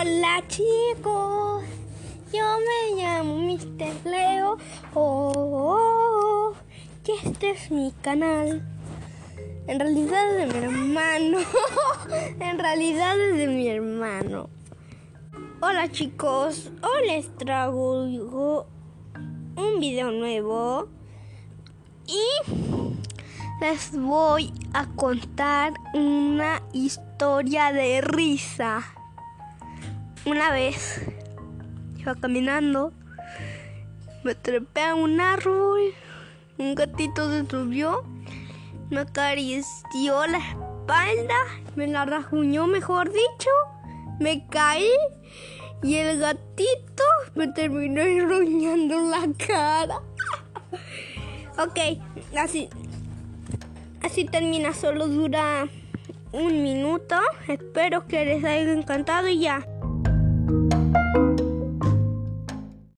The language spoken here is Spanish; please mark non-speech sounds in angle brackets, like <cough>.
Hola chicos, yo me llamo Mr. Leo oh, oh, oh, y este es mi canal. En realidad es de mi hermano. <laughs> en realidad es de mi hermano. Hola chicos, hoy les traigo un video nuevo y les voy a contar una historia de risa. Una vez iba caminando, me trepé a un árbol, un gatito se subió, me acarició la espalda, me la rajuñó, mejor dicho, me caí y el gatito me terminó enroñando la cara. <laughs> ok, así, así termina, solo dura un minuto. Espero que les haya encantado y ya.